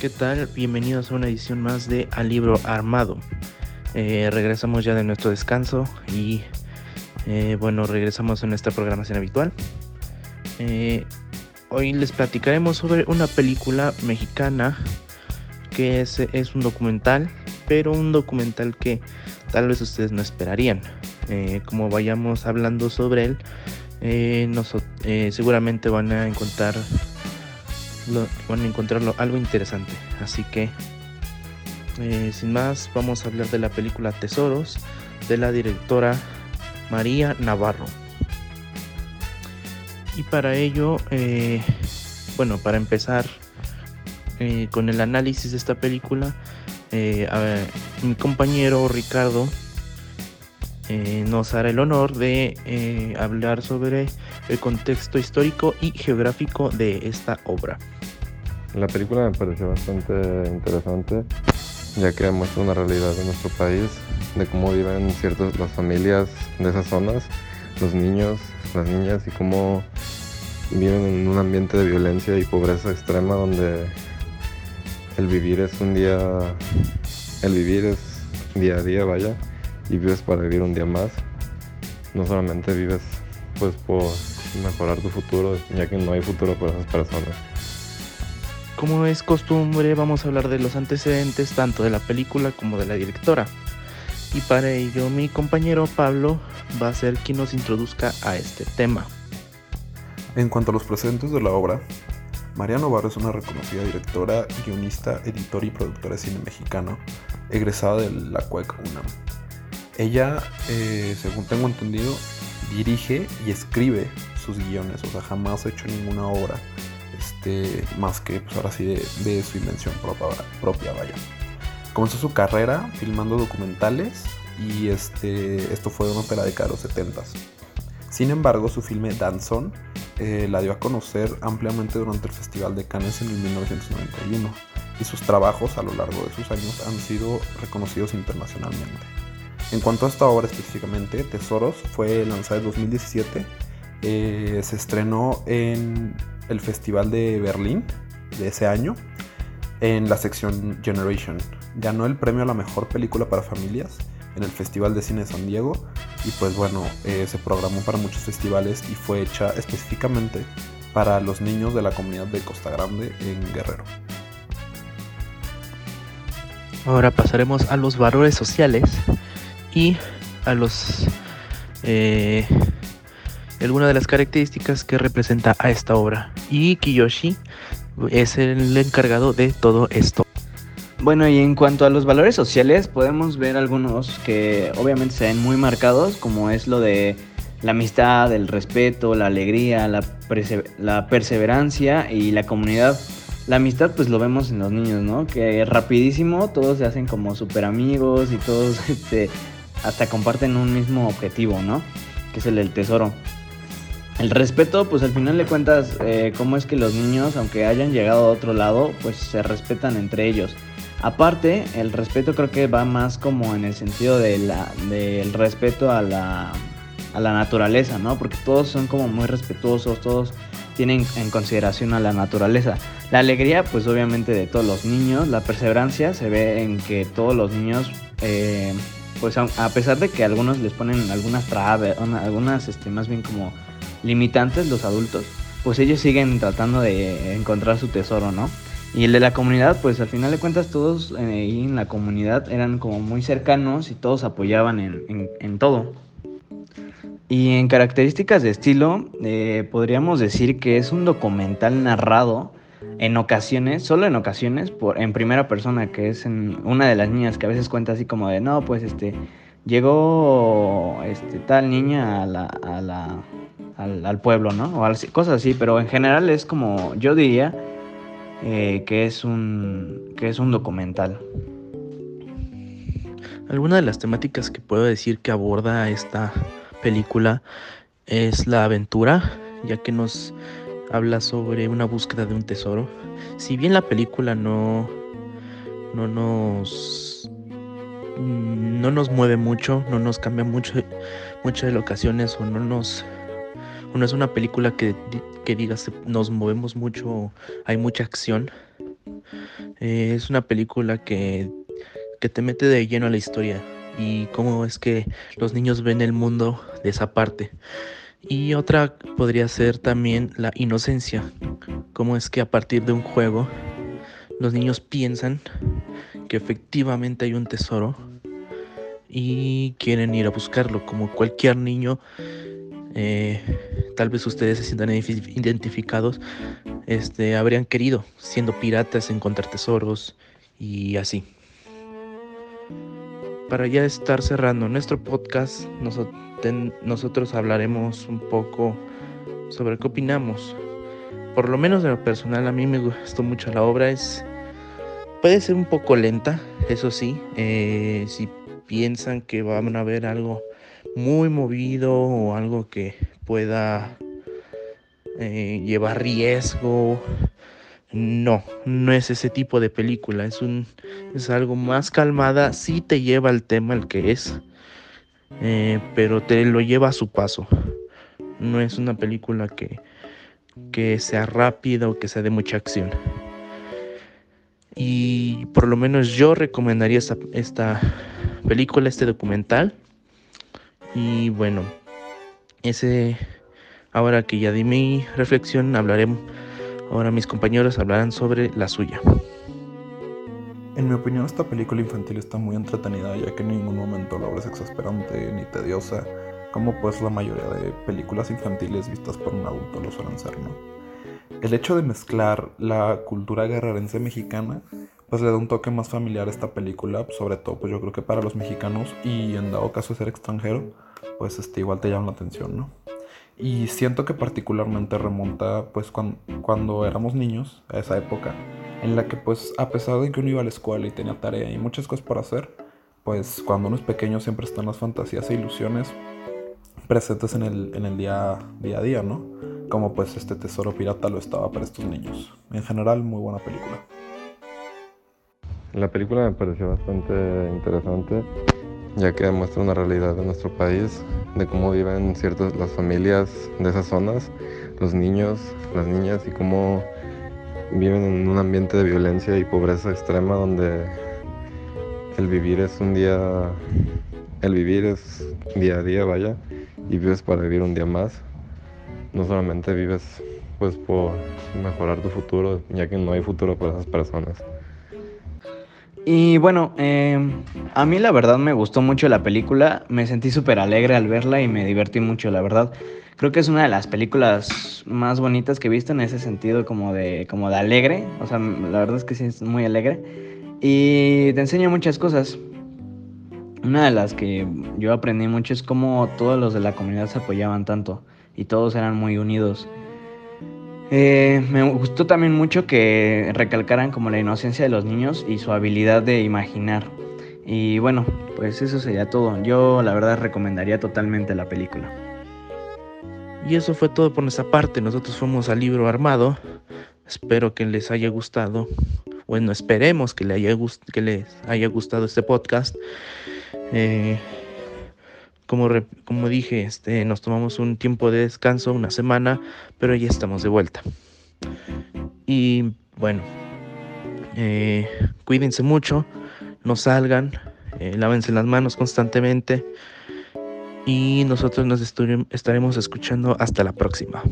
¿Qué tal? Bienvenidos a una edición más de Al Libro Armado. Eh, regresamos ya de nuestro descanso y eh, bueno, regresamos en nuestra programación habitual. Eh, hoy les platicaremos sobre una película mexicana que es, es, un documental, pero un documental que tal vez ustedes no esperarían. como vayamos hablando sobre él, seguramente van a encontrar van a encontrarlo algo interesante. Así que, eh, sin más, vamos a hablar de la película Tesoros de la directora María Navarro. Y para ello, eh, bueno, para empezar eh, con el análisis de esta película, mi compañero Ricardo nos hará el honor de hablar sobre el contexto histórico y geográfico de esta obra. La película me pareció bastante interesante, ya que muestra una realidad de nuestro país, de cómo viven ciertas las familias de esas zonas, los niños, las niñas y cómo viven en un ambiente de violencia y pobreza extrema donde el vivir es un día, el vivir es día a día, vaya, y vives para vivir un día más. No solamente vives pues por mejorar tu futuro, ya que no hay futuro para esas personas. Como es costumbre, vamos a hablar de los antecedentes tanto de la película como de la directora. Y para ello mi compañero Pablo va a ser quien nos introduzca a este tema. En cuanto a los precedentes de la obra, María Navarro es una reconocida directora, guionista, editora y productora de cine mexicano, egresada de la CUEC UNAM. Ella, eh, según tengo entendido, dirige y escribe sus guiones, o sea, jamás ha hecho ninguna obra este, más que pues ahora sí de, su invención propia, propia, vaya. Comenzó su carrera filmando documentales y este, esto fue una ópera de los 70 Sin embargo, su filme Danzón eh, la dio a conocer ampliamente durante el Festival de Cannes en 1991 y sus trabajos a lo largo de sus años han sido reconocidos internacionalmente. En cuanto a esta obra específicamente, Tesoros fue lanzada en 2017, eh, se estrenó en el Festival de Berlín de ese año en la sección Generation. Ganó el premio a la mejor película para familias en el Festival de Cine de San Diego y pues bueno, eh, se programó para muchos festivales y fue hecha específicamente para los niños de la comunidad de Costa Grande en Guerrero. Ahora pasaremos a los valores sociales y a los eh, algunas de las características que representa a esta obra. Y Kiyoshi es el encargado de todo esto. Bueno, y en cuanto a los valores sociales, podemos ver algunos que obviamente se ven muy marcados, como es lo de la amistad, el respeto, la alegría, la, la perseverancia y la comunidad. La amistad pues lo vemos en los niños, ¿no? Que rapidísimo todos se hacen como super amigos y todos este, hasta comparten un mismo objetivo, ¿no? Que es el del tesoro. El respeto, pues al final de cuentas, eh, cómo es que los niños, aunque hayan llegado a otro lado, pues se respetan entre ellos. Aparte, el respeto creo que va más como en el sentido de la, del respeto a la, a la naturaleza, ¿no? Porque todos son como muy respetuosos, todos tienen en consideración a la naturaleza. La alegría, pues obviamente de todos los niños, la perseverancia se ve en que todos los niños, eh, pues a pesar de que algunos les ponen algunas trabas, algunas, este, más bien como limitantes los adultos, pues ellos siguen tratando de encontrar su tesoro, ¿no? Y el de la comunidad, pues al final de cuentas todos eh, ahí en la comunidad eran como muy cercanos y todos apoyaban en, todo. Y en características de estilo, eh, podríamos decir que es un documental narrado en ocasiones, solo en ocasiones, por, en primera persona, que es en una de las niñas que a veces cuenta así como de, no, pues este, llegó este, tal niña a la, a la, al, pueblo, ¿no? O cosas así, pero en general es como, yo diría eh, que, es un, que es un documental. Alguna de las temáticas que puedo decir que aborda esta película es la aventura, ya que nos habla sobre una búsqueda de un tesoro. Si bien la película no, no nos no nos mueve mucho, no nos cambia mucho muchas ocasiones o no nos no es una película que, que digas nos movemos mucho, hay mucha acción. Eh, es una película que, que te mete de lleno a la historia y cómo es que los niños ven el mundo de esa parte. Y otra podría ser también la inocencia, cómo es que a partir de un juego los niños piensan que efectivamente hay un tesoro y quieren ir a buscarlo, como cualquier niño. Eh, tal vez ustedes se sientan identificados, este, habrían querido, siendo piratas, encontrar tesoros y así. Para ya estar cerrando nuestro podcast, nosotros hablaremos un poco sobre qué opinamos. Por lo menos de lo personal, a mí me gustó mucho la obra. Es, puede ser un poco lenta, eso sí. Eh, si piensan que van a ver algo muy movido o algo que pueda eh, llevar riesgo. No, no es ese tipo de película, es un es algo más calmada, sí te lleva al tema el que es, eh, pero te lo lleva a su paso. No es una película que, que sea rápida o que sea de mucha acción. Y por lo menos yo recomendaría esta, esta película, este documental. Y bueno, ese, ahora que ya di mi reflexión, hablaré, ahora mis compañeros hablarán sobre la suya. En mi opinión, esta película infantil está muy entretenida, ya que en ningún momento la obra es exasperante ni tediosa, como pues la mayoría de películas infantiles vistas por un adulto lo suelen ser, ¿no? El hecho de mezclar la cultura guerrerense mexicana pues le da un toque más familiar a esta película, sobre todo pues yo creo que para los mexicanos y en dado caso ser extranjero, pues este igual te llama la atención, ¿no? Y siento que particularmente remonta pues cuando, cuando éramos niños, a esa época, en la que pues a pesar de que uno iba a la escuela y tenía tarea y muchas cosas por hacer, pues cuando uno es pequeño siempre están las fantasías e ilusiones presentes en el, en el día, día a día, ¿no? Como pues este tesoro pirata lo estaba para estos niños. En general, muy buena película. La película me pareció bastante interesante, ya que demuestra una realidad de nuestro país, de cómo viven ciertas las familias de esas zonas, los niños, las niñas y cómo viven en un ambiente de violencia y pobreza extrema donde el vivir es un día, el vivir es día a día, vaya, y vives para vivir un día más. No solamente vives pues por mejorar tu futuro, ya que no hay futuro para esas personas. Y bueno, em, a mí la verdad me gustó mucho la película, me sentí súper alegre al verla y me divertí mucho, la verdad. Creo que es una de las películas más bonitas que he visto en ese sentido como de, como de alegre, o sea, la verdad es que sí es muy alegre. Y te enseña muchas cosas. Una de las que yo aprendí mucho es cómo todos los de la comunidad se apoyaban tanto y todos eran muy unidos. Eh, me gustó también mucho que recalcaran como la inocencia de los niños y su habilidad de imaginar. Y bueno, pues eso sería todo. Yo la verdad recomendaría totalmente la película. Y eso fue todo por nuestra parte. Nosotros fuimos al libro armado. Espero que les haya gustado. Bueno, esperemos que, les haya gustado este podcast. Eh, como, como dije, este, nos tomamos un tiempo de descanso, una semana, pero ya estamos de vuelta. Y bueno, eh, cuídense mucho, no salgan, eh, lávense las manos constantemente y nosotros nos estaremos escuchando hasta la próxima.